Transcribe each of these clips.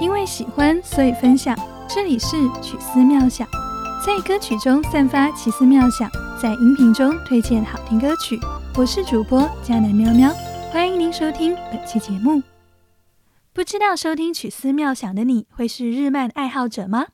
因为喜欢，所以分享。这里是曲思妙想，在歌曲中散发奇思妙想，在音频中推荐好听歌曲。我是主播佳南喵喵，欢迎您收听本期节目。不知道收听曲思妙想的你会是日漫爱好者吗？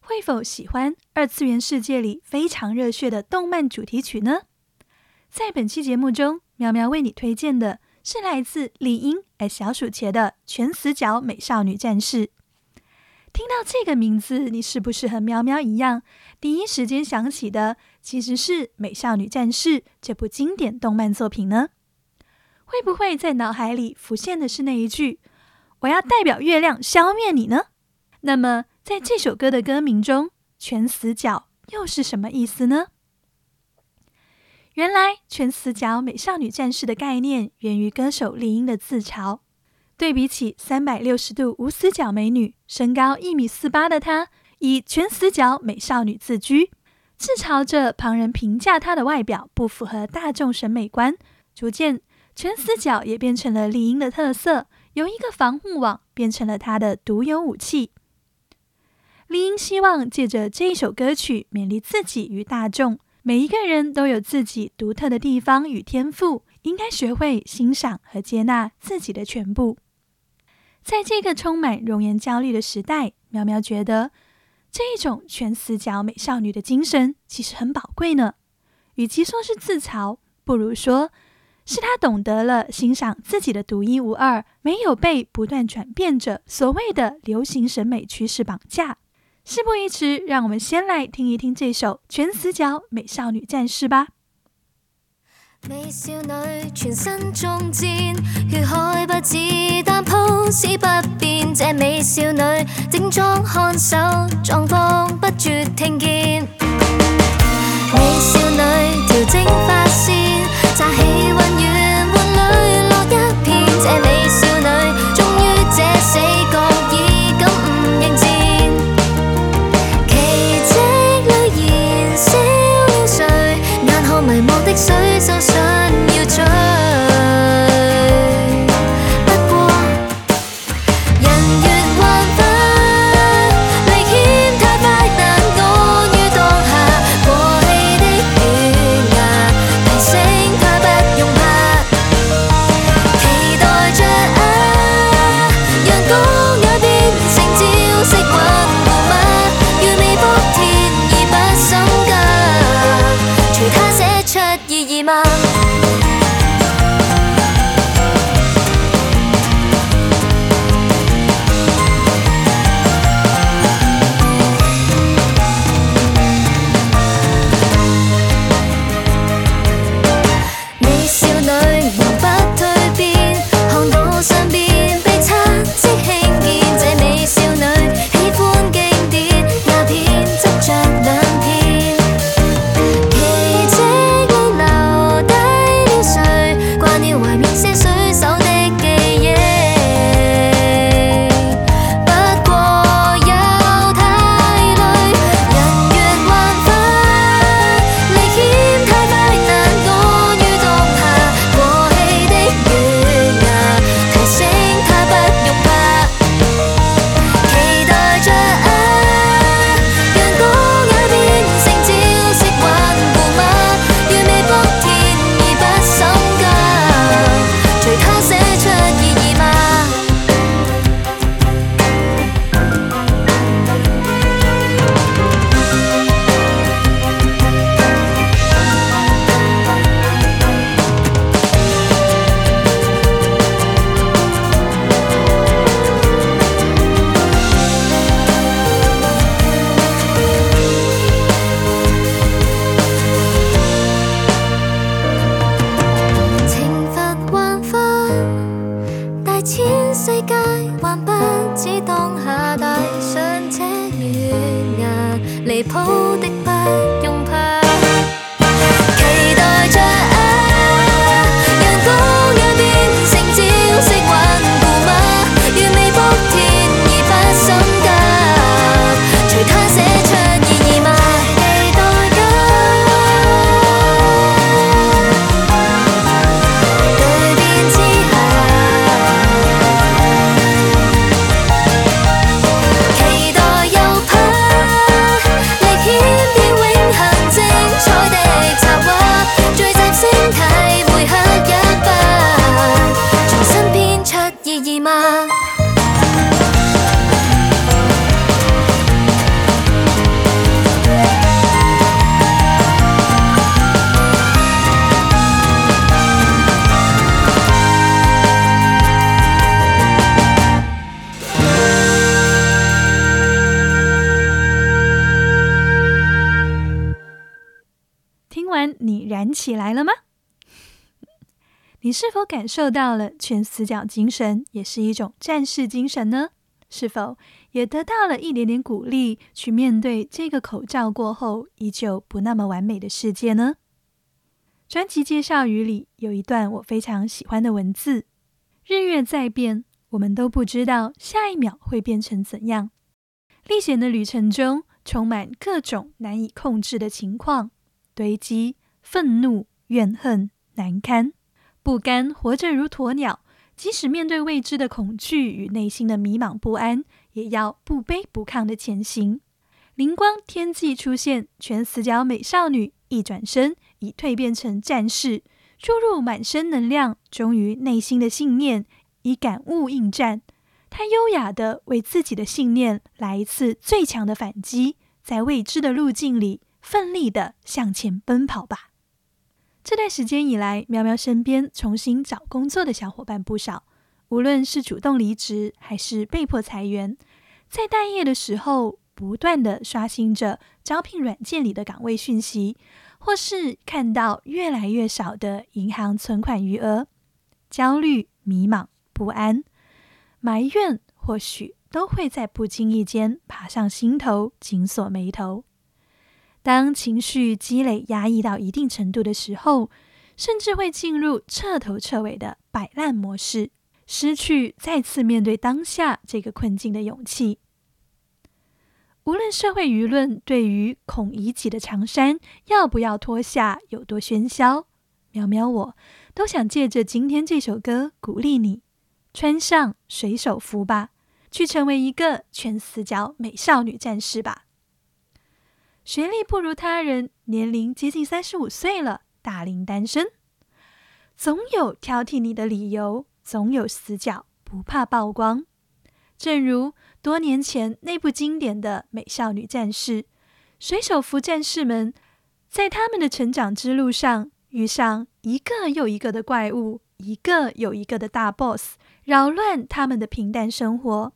会否喜欢二次元世界里非常热血的动漫主题曲呢？在本期节目中，喵喵为你推荐的。是来自李英小薯茄的《全死角美少女战士》。听到这个名字，你是不是和喵喵一样，第一时间想起的其实是《美少女战士》这部经典动漫作品呢？会不会在脑海里浮现的是那一句“我要代表月亮消灭你”呢？那么，在这首歌的歌名中，“全死角”又是什么意思呢？原来全死角美少女战士的概念源于歌手丽英的自嘲。对比起三百六十度无死角美女，身高一米四八的她以全死角美少女自居，自嘲着旁人评价她的外表不符合大众审美观。逐渐，全死角也变成了丽英的特色，由一个防护网变成了她的独有武器。丽英希望借着这一首歌曲勉励自己与大众。每一个人都有自己独特的地方与天赋，应该学会欣赏和接纳自己的全部。在这个充满容颜焦虑的时代，苗苗觉得这一种全死角美少女的精神其实很宝贵呢。与其说是自嘲，不如说是她懂得了欣赏自己的独一无二，没有被不断转变着所谓的流行审美趋势绑架。事不宜迟，让我们先来听一听这首《全死角美少女战士》吧。美少女全身中箭，血海不止，但 pose 不变。这美少女整装看守，状况不绝听见。美少女调整发线，乍起温软千世界还不止当下，带上这月牙，离谱的不。起来了吗？你是否感受到了全死角精神也是一种战士精神呢？是否也得到了一点点鼓励，去面对这个口罩过后依旧不那么完美的世界呢？专辑介绍语里有一段我非常喜欢的文字：“日月在变，我们都不知道下一秒会变成怎样。历险的旅程中，充满各种难以控制的情况，堆积、愤怒、怨恨、难堪。”不甘活着如鸵鸟，即使面对未知的恐惧与内心的迷茫不安，也要不卑不亢的前行。灵光天际出现，全死角美少女一转身，已蜕变成战士，注入满身能量，忠于内心的信念，以感悟应战。她优雅的为自己的信念来一次最强的反击，在未知的路径里奋力的向前奔跑吧。这段时间以来，喵喵身边重新找工作的小伙伴不少。无论是主动离职，还是被迫裁员，在待业的时候，不断的刷新着招聘软件里的岗位讯息，或是看到越来越少的银行存款余额，焦虑、迷茫、不安、埋怨，或许都会在不经意间爬上心头，紧锁眉头。当情绪积累、压抑到一定程度的时候，甚至会进入彻头彻尾的摆烂模式，失去再次面对当下这个困境的勇气。无论社会舆论对于孔乙己的长衫要不要脱下有多喧嚣，喵喵我都想借着今天这首歌鼓励你，穿上水手服吧，去成为一个全死角美少女战士吧。学历不如他人，年龄接近三十五岁了，大龄单身，总有挑剔你的理由，总有死角不怕曝光。正如多年前那部经典的《美少女战士》，水手服战士们在他们的成长之路上，遇上一个又一个的怪物，一个又一个的大 boss，扰乱他们的平淡生活。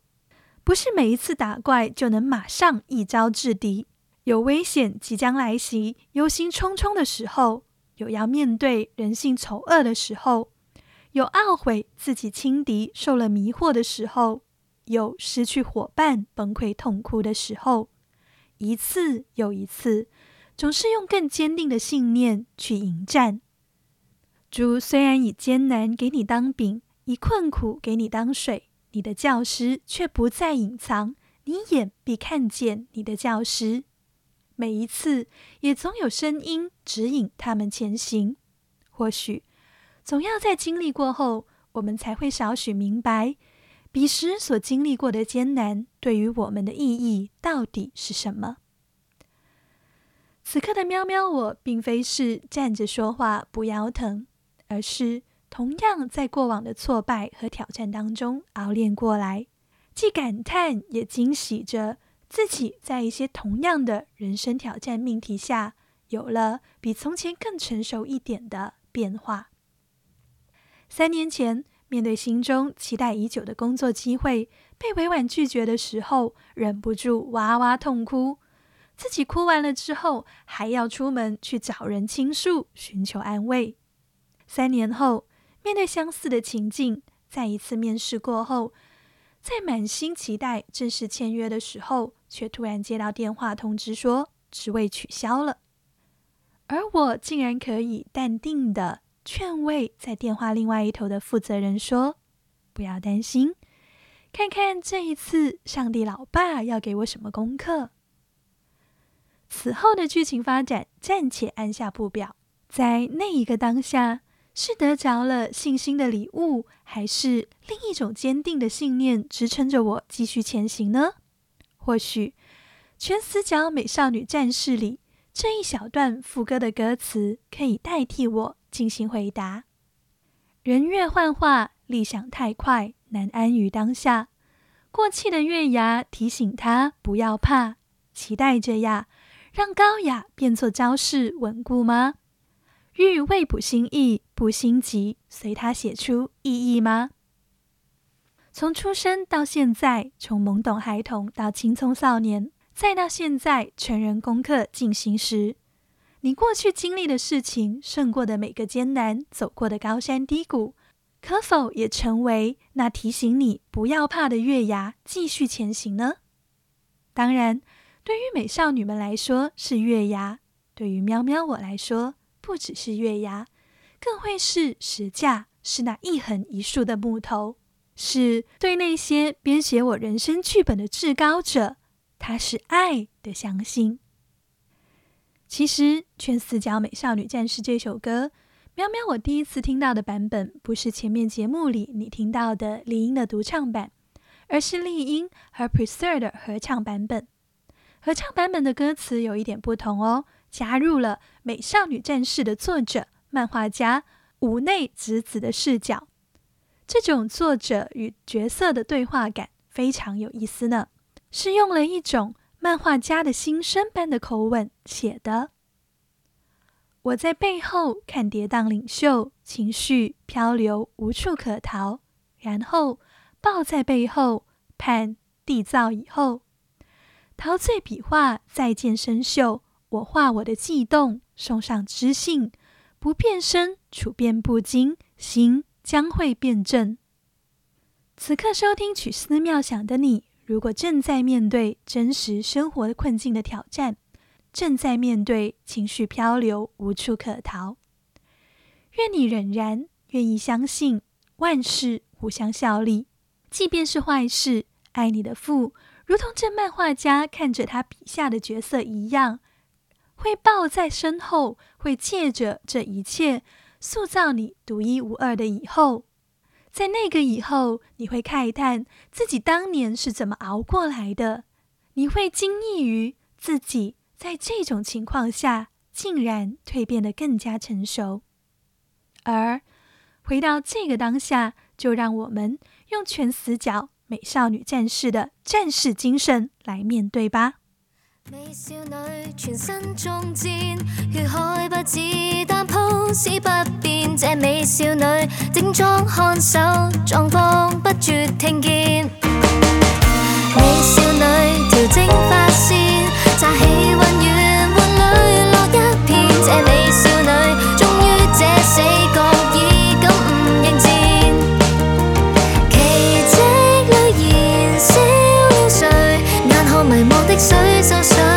不是每一次打怪就能马上一招制敌。有危险即将来袭、忧心忡忡的时候，有要面对人性丑恶的时候，有懊悔自己轻敌受了迷惑的时候，有失去伙伴崩溃痛哭的时候，一次又一次，总是用更坚定的信念去迎战。主虽然以艰难给你当饼，以困苦给你当水，你的教师却不再隐藏，你眼必看见你的教师。每一次，也总有声音指引他们前行。或许，总要在经历过后，我们才会少许明白，彼时所经历过的艰难，对于我们的意义到底是什么。此刻的喵喵，我并非是站着说话不腰疼，而是同样在过往的挫败和挑战当中熬练过来，既感叹也惊喜着。自己在一些同样的人生挑战命题下，有了比从前更成熟一点的变化。三年前，面对心中期待已久的工作机会被委婉拒绝的时候，忍不住哇哇痛哭。自己哭完了之后，还要出门去找人倾诉，寻求安慰。三年后，面对相似的情境，在一次面试过后。在满心期待正式签约的时候，却突然接到电话通知说职位取消了，而我竟然可以淡定的劝慰在电话另外一头的负责人说：“不要担心，看看这一次上帝老爸要给我什么功课。”此后的剧情发展暂且按下不表，在那一个当下。是得着了信心的礼物，还是另一种坚定的信念支撑着我继续前行呢？或许，全死角美少女战士里这一小段副歌的歌词可以代替我进行回答。人越幻化，理想太快，难安于当下。过气的月牙提醒他不要怕，期待着呀，让高雅变作招式，稳固吗？欲未卜心意，不心急，随他写出意义吗？从出生到现在，从懵懂孩童到青葱少年，再到现在成人功课进行时，你过去经历的事情，胜过的每个艰难，走过的高山低谷，可否也成为那提醒你不要怕的月牙，继续前行呢？当然，对于美少女们来说是月牙，对于喵喵我来说，不只是月牙，更会是石架，是那一横一竖的木头，是对那些编写我人生剧本的至高者，他是爱的相信。其实，《全四角美少女战士》这首歌，喵喵，我第一次听到的版本不是前面节目里你听到的丽音的独唱版，而是丽音和 Preser 的合唱版本。合唱版本的歌词有一点不同哦，加入了《美少女战士》的作者漫画家五内直子的视角。这种作者与角色的对话感非常有意思呢，是用了一种。漫画家的心声般的口吻写的：“我在背后看跌宕领袖，情绪漂流无处可逃，然后抱在背后盼缔造以后，陶醉笔画再见生锈。我画我的悸动，送上知性，不变身处变不惊，心将会变正。此刻收听曲思妙想的你。”如果正在面对真实生活的困境的挑战，正在面对情绪漂流无处可逃，愿你仍然愿意相信万事互相效力，即便是坏事，爱你的父如同这漫画家看着他笔下的角色一样，会抱在身后，会借着这一切塑造你独一无二的以后。在那个以后，你会慨叹自己当年是怎么熬过来的，你会惊异于自己在这种情况下竟然蜕变得更加成熟。而回到这个当下，就让我们用全死角美少女战士的战士精神来面对吧。美少女全身中箭，血海不子弹铺使不变。这美少女整装看守，状况不绝听见。美少女调整发线，乍起温软换里落一片。这美少女终于这死角即使身上。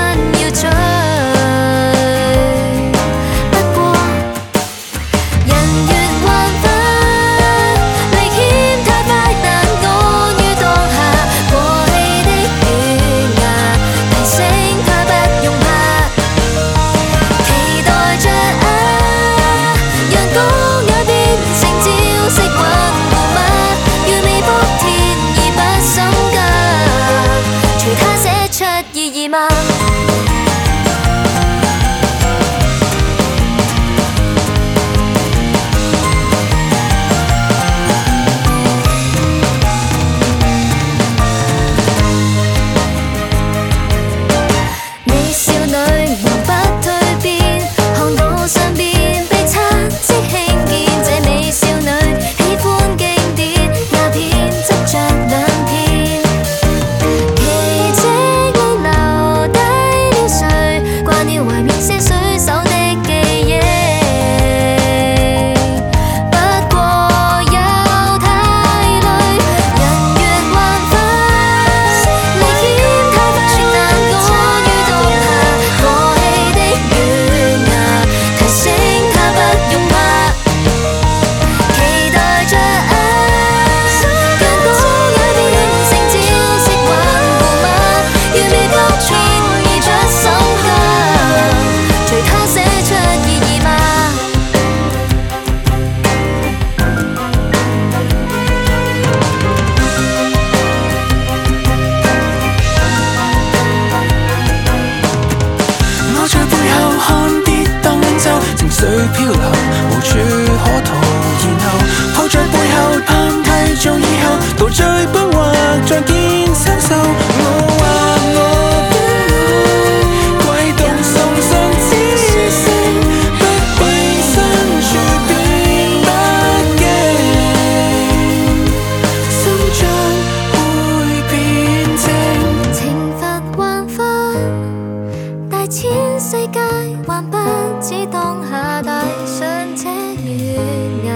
千世界，还不止当下大上这月牙，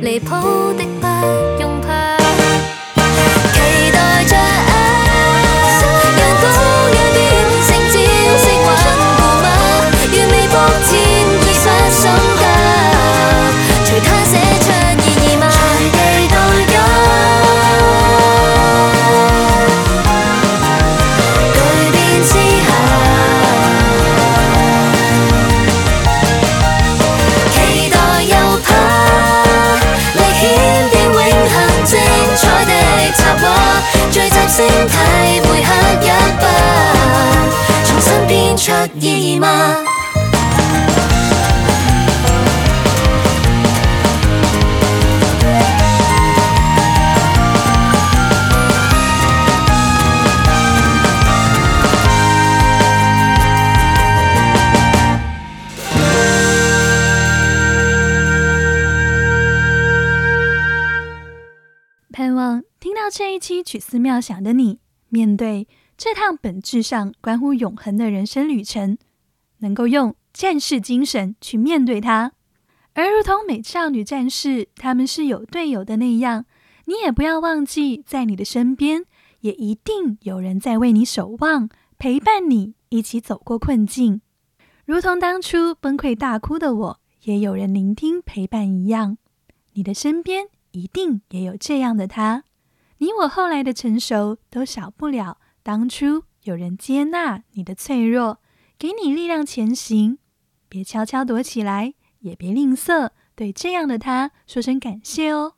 离谱的不用怕，期待着。意義嗎？盼望听到这一期曲思妙想的你，面对这趟本质上关乎永恒的人生旅程，能够用战士精神去面对它。而如同美少女战士，他们是有队友的那样，你也不要忘记，在你的身边，也一定有人在为你守望，陪伴你一起走过困境。如同当初崩溃大哭的我，也有人聆听陪伴一样，你的身边。一定也有这样的他，你我后来的成熟都少不了当初有人接纳你的脆弱，给你力量前行。别悄悄躲起来，也别吝啬对这样的他说声感谢哦。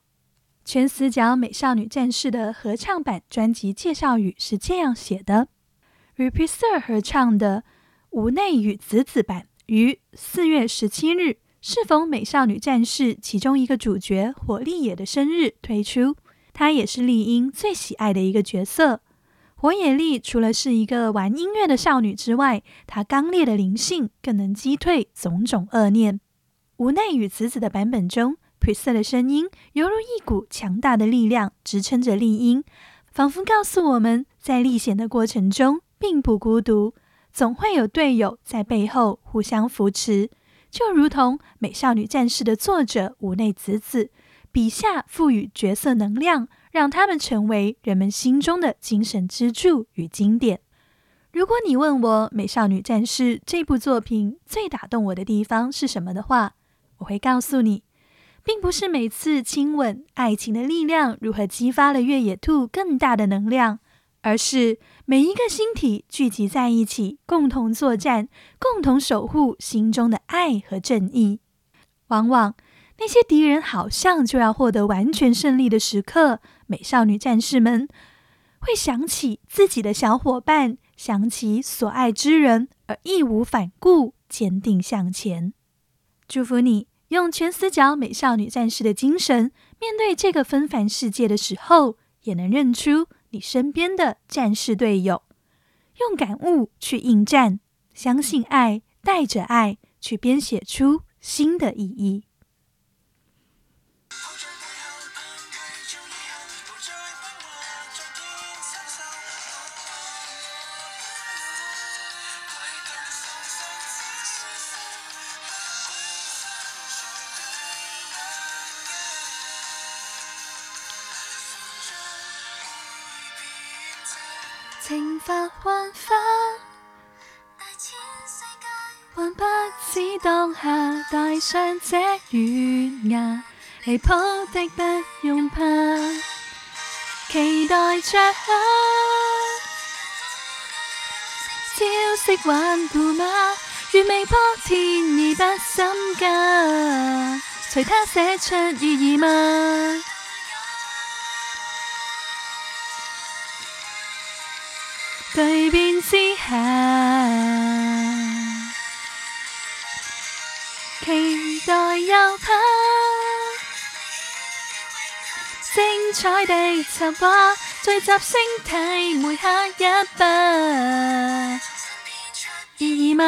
全死角美少女战士的合唱版专辑介绍语是这样写的 r e p r e s e r 合唱的无内与子子版于四月十七日。适逢美少女战士其中一个主角火力野的生日推出，她也是丽英最喜爱的一个角色。火野丽除了是一个玩音乐的少女之外，她刚烈的灵性更能击退种种恶念。无奈与子子的版本中，Prisa 的声音犹如一股强大的力量支撑着丽音，仿佛告诉我们在历险的过程中并不孤独，总会有队友在背后互相扶持。就如同《美少女战士》的作者无内子子笔下赋予角色能量，让他们成为人们心中的精神支柱与经典。如果你问我《美少女战士》这部作品最打动我的地方是什么的话，我会告诉你，并不是每次亲吻、爱情的力量如何激发了越野兔更大的能量。而是每一个星体聚集在一起，共同作战，共同守护心中的爱和正义。往往那些敌人好像就要获得完全胜利的时刻，美少女战士们会想起自己的小伙伴，想起所爱之人，而义无反顾，坚定向前。祝福你用全死角美少女战士的精神，面对这个纷繁世界的时候，也能认出。你身边的战士队友，用感悟去应战，相信爱，带着爱去编写出新的意义。情发幻化，还不止当下戴上这软牙，离谱的不用怕，期待着招式玩故马，如未破天意不心加，随他写出意义吗？蜕变之下，期待又怕，精彩的插画，聚集星体，每刻一筆，意吗？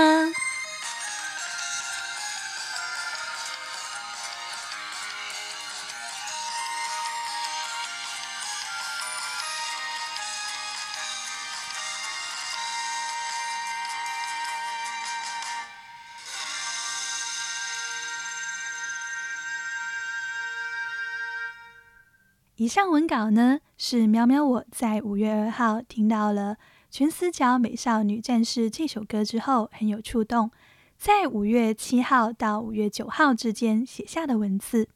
以上文稿呢，是喵喵我在五月二号听到了《全死角美少女战士》这首歌之后，很有触动，在五月七号到五月九号之间写下的文字。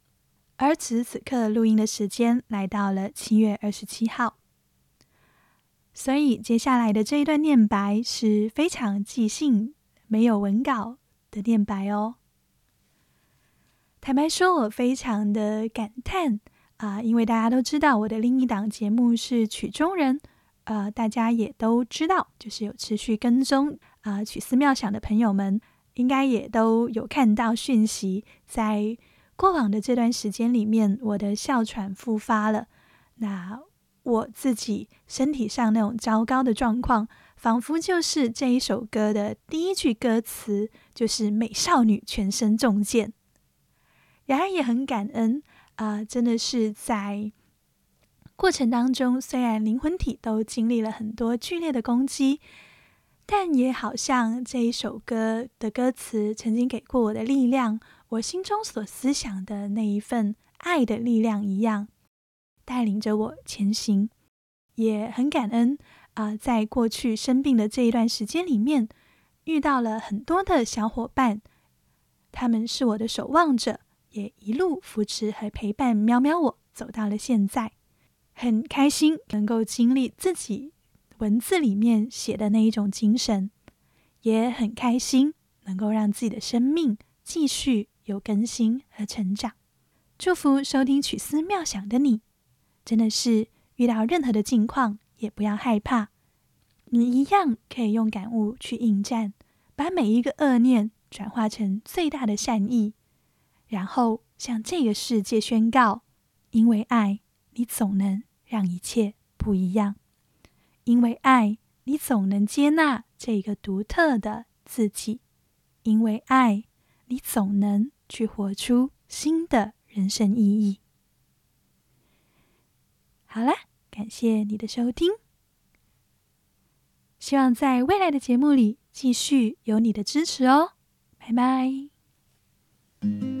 而此时此刻录音的时间来到了七月二十七号，所以接下来的这一段念白是非常即兴、没有文稿的念白哦。坦白说，我非常的感叹。啊，因为大家都知道我的另一档节目是曲中人，呃，大家也都知道，就是有持续跟踪啊曲思妙想的朋友们，应该也都有看到讯息，在过往的这段时间里面，我的哮喘复发了。那我自己身体上那种糟糕的状况，仿佛就是这一首歌的第一句歌词，就是美少女全身中箭。然而也很感恩。啊，真的是在过程当中，虽然灵魂体都经历了很多剧烈的攻击，但也好像这一首歌的歌词曾经给过我的力量，我心中所思想的那一份爱的力量一样，带领着我前行。也很感恩啊，在过去生病的这一段时间里面，遇到了很多的小伙伴，他们是我的守望者。也一路扶持和陪伴喵喵我走到了现在，很开心能够经历自己文字里面写的那一种精神，也很开心能够让自己的生命继续有更新和成长。祝福收听曲思妙想的你，真的是遇到任何的境况也不要害怕，你一样可以用感悟去应战，把每一个恶念转化成最大的善意。然后向这个世界宣告：因为爱你，总能让一切不一样；因为爱你，总能接纳这个独特的自己；因为爱你，总能去活出新的人生意义。好了，感谢你的收听，希望在未来的节目里继续有你的支持哦，拜拜。